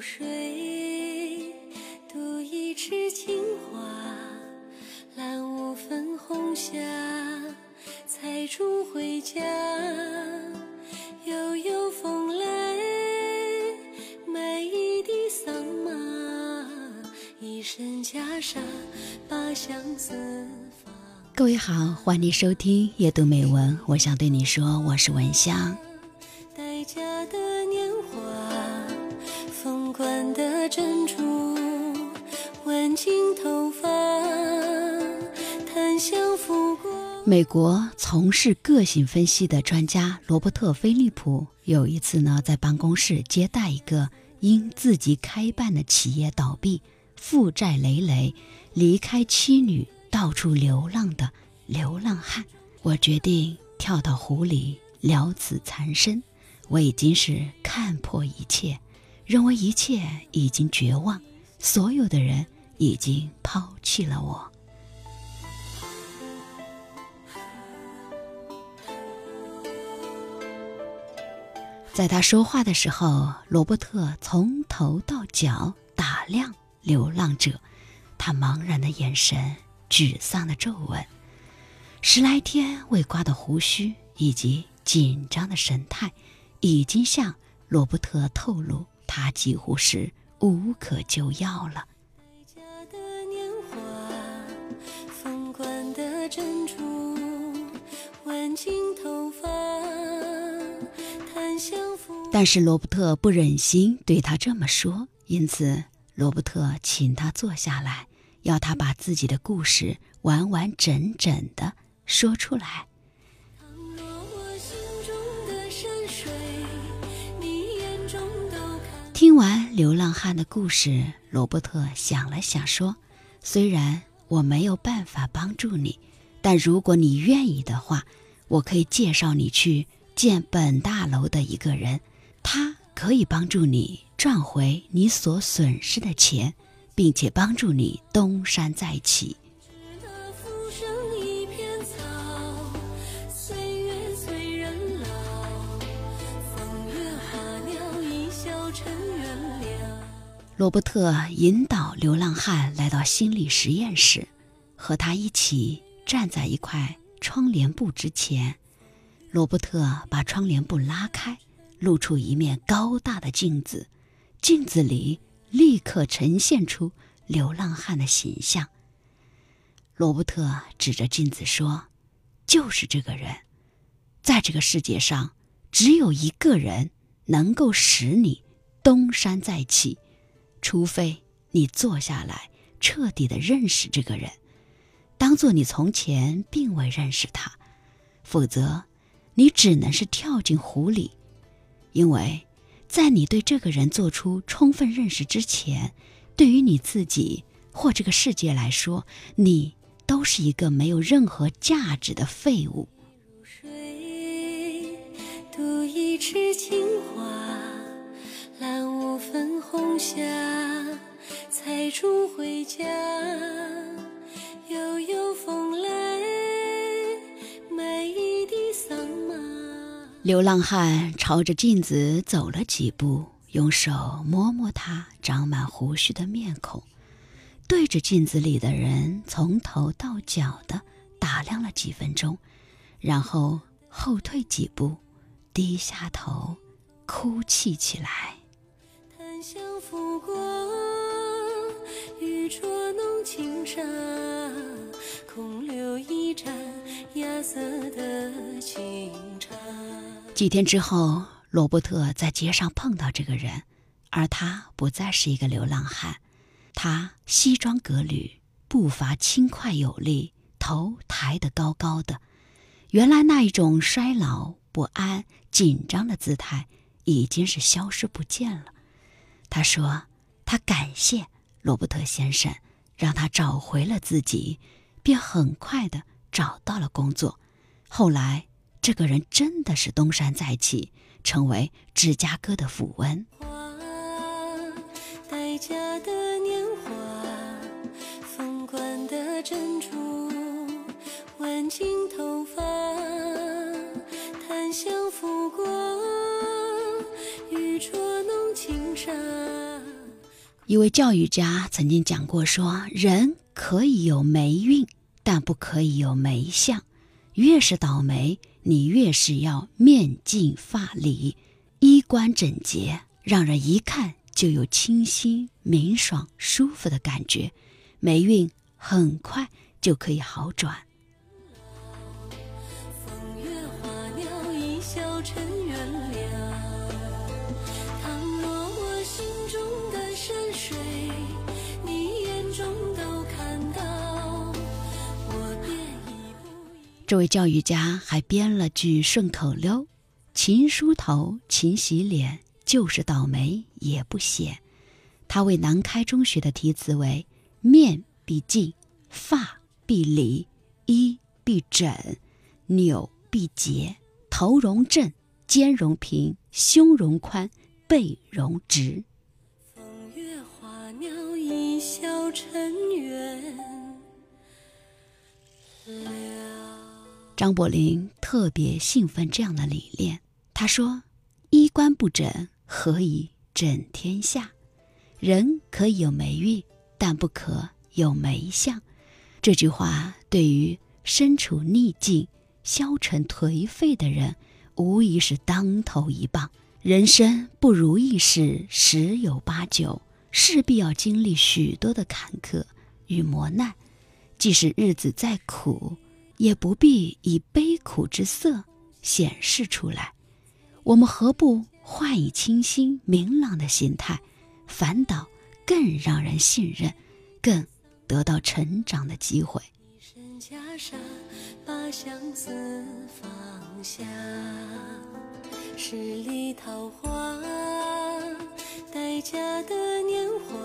水，渡一池青花，揽五分红霞，采竹回家。悠悠风来，买一地桑麻，一身袈裟，把相思放。各位好，欢迎收听夜读美文，我想对你说，我是文香。美国从事个性分析的专家罗伯特·菲利普有一次呢，在办公室接待一个因自己开办的企业倒闭、负债累累、离开妻女、到处流浪的流浪汉。我决定跳到湖里了此残生。我已经是看破一切，认为一切已经绝望，所有的人已经抛弃了我。在他说话的时候，罗伯特从头到脚打量流浪者，他茫然的眼神、沮丧的皱纹、十来天未刮的胡须以及紧张的神态。已经向罗伯特透露，他几乎是无可救药了。挽进头发但是罗伯特不忍心对他这么说，因此罗伯特请他坐下来，要他把自己的故事完完整整的说出来。听完流浪汉的故事，罗伯特想了想，说：“虽然我没有办法帮助你，但如果你愿意的话，我可以介绍你去见本大楼的一个人，他可以帮助你赚回你所损失的钱，并且帮助你东山再起。”罗伯特引导流浪汉来到心理实验室，和他一起站在一块窗帘布之前。罗伯特把窗帘布拉开，露出一面高大的镜子，镜子里立刻呈现出流浪汉的形象。罗伯特指着镜子说：“就是这个人，在这个世界上，只有一个人能够使你东山再起。”除非你坐下来，彻底的认识这个人，当做你从前并未认识他，否则，你只能是跳进湖里，因为，在你对这个人做出充分认识之前，对于你自己或这个世界来说，你都是一个没有任何价值的废物。渡一池青花。揽五分红霞，流浪汉朝着镜子走了几步，用手摸摸他长满胡须的面孔，对着镜子里的人从头到脚的打量了几分钟，然后后退几步，低下头，哭泣起来。檀香拂过，玉镯弄轻纱，空留一盏芽色的清。几天之后，罗伯特在街上碰到这个人，而他不再是一个流浪汉。他西装革履，步伐轻快有力，头抬得高高的。原来那一种衰老、不安、紧张的姿态已经是消失不见了。他说：“他感谢。”罗伯特先生让他找回了自己，便很快的找到了工作。后来，这个人真的是东山再起，成为芝加哥的富翁。待嫁的年华，凤冠的珍珠，挽进头发，檀香拂过，玉镯弄轻纱。一位教育家曾经讲过说，人可以有霉运，但不可以有霉相。越是倒霉，你越是要面净发理，衣冠整洁，让人一看就有清新、明爽、舒服的感觉，霉运很快就可以好转。这位教育家还编了句顺口溜：“勤梳头，勤洗脸，就是倒霉也不显。”他为南开中学的题词为：“面必净，发必理，衣必整，纽必结，头容正，肩容平，胸容宽，背容直。”风月花鸟一笑尘缘张伯苓特别兴奋这样的理念。他说：“衣冠不整，何以整天下？人可以有霉运，但不可有霉相。”这句话对于身处逆境、消沉颓废的人，无疑是当头一棒。人生不如意事十有八九，势必要经历许多的坎坷与磨难。即使日子再苦，也不必以悲苦之色显示出来，我们何不换以清新明朗的心态，反倒更让人信任，更得到成长的机会。一身袈裟，把相思放下，十里桃花，待嫁的年华，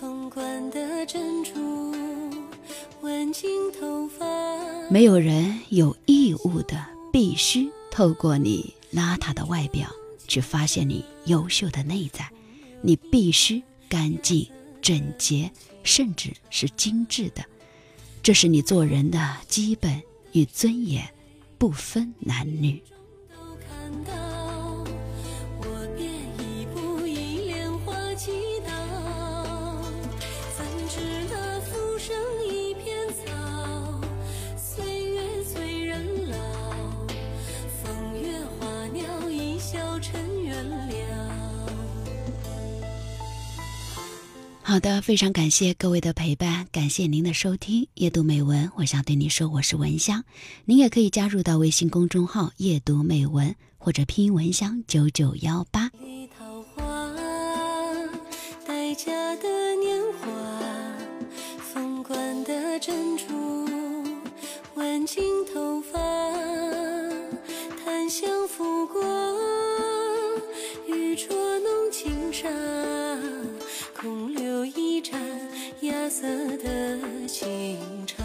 凤冠的珍珠。没有人有义务的必须透过你邋遢的外表去发现你优秀的内在，你必须干净、整洁，甚至是精致的，这是你做人的基本与尊严，不分男女。好的，非常感谢各位的陪伴，感谢您的收听。夜读美文，我想对你说，我是文香。您也可以加入到微信公众号“夜读美文”或者拼音“文香九九幺八”。拂过，玉镯弄轻纱。空留一盏芽色的清茶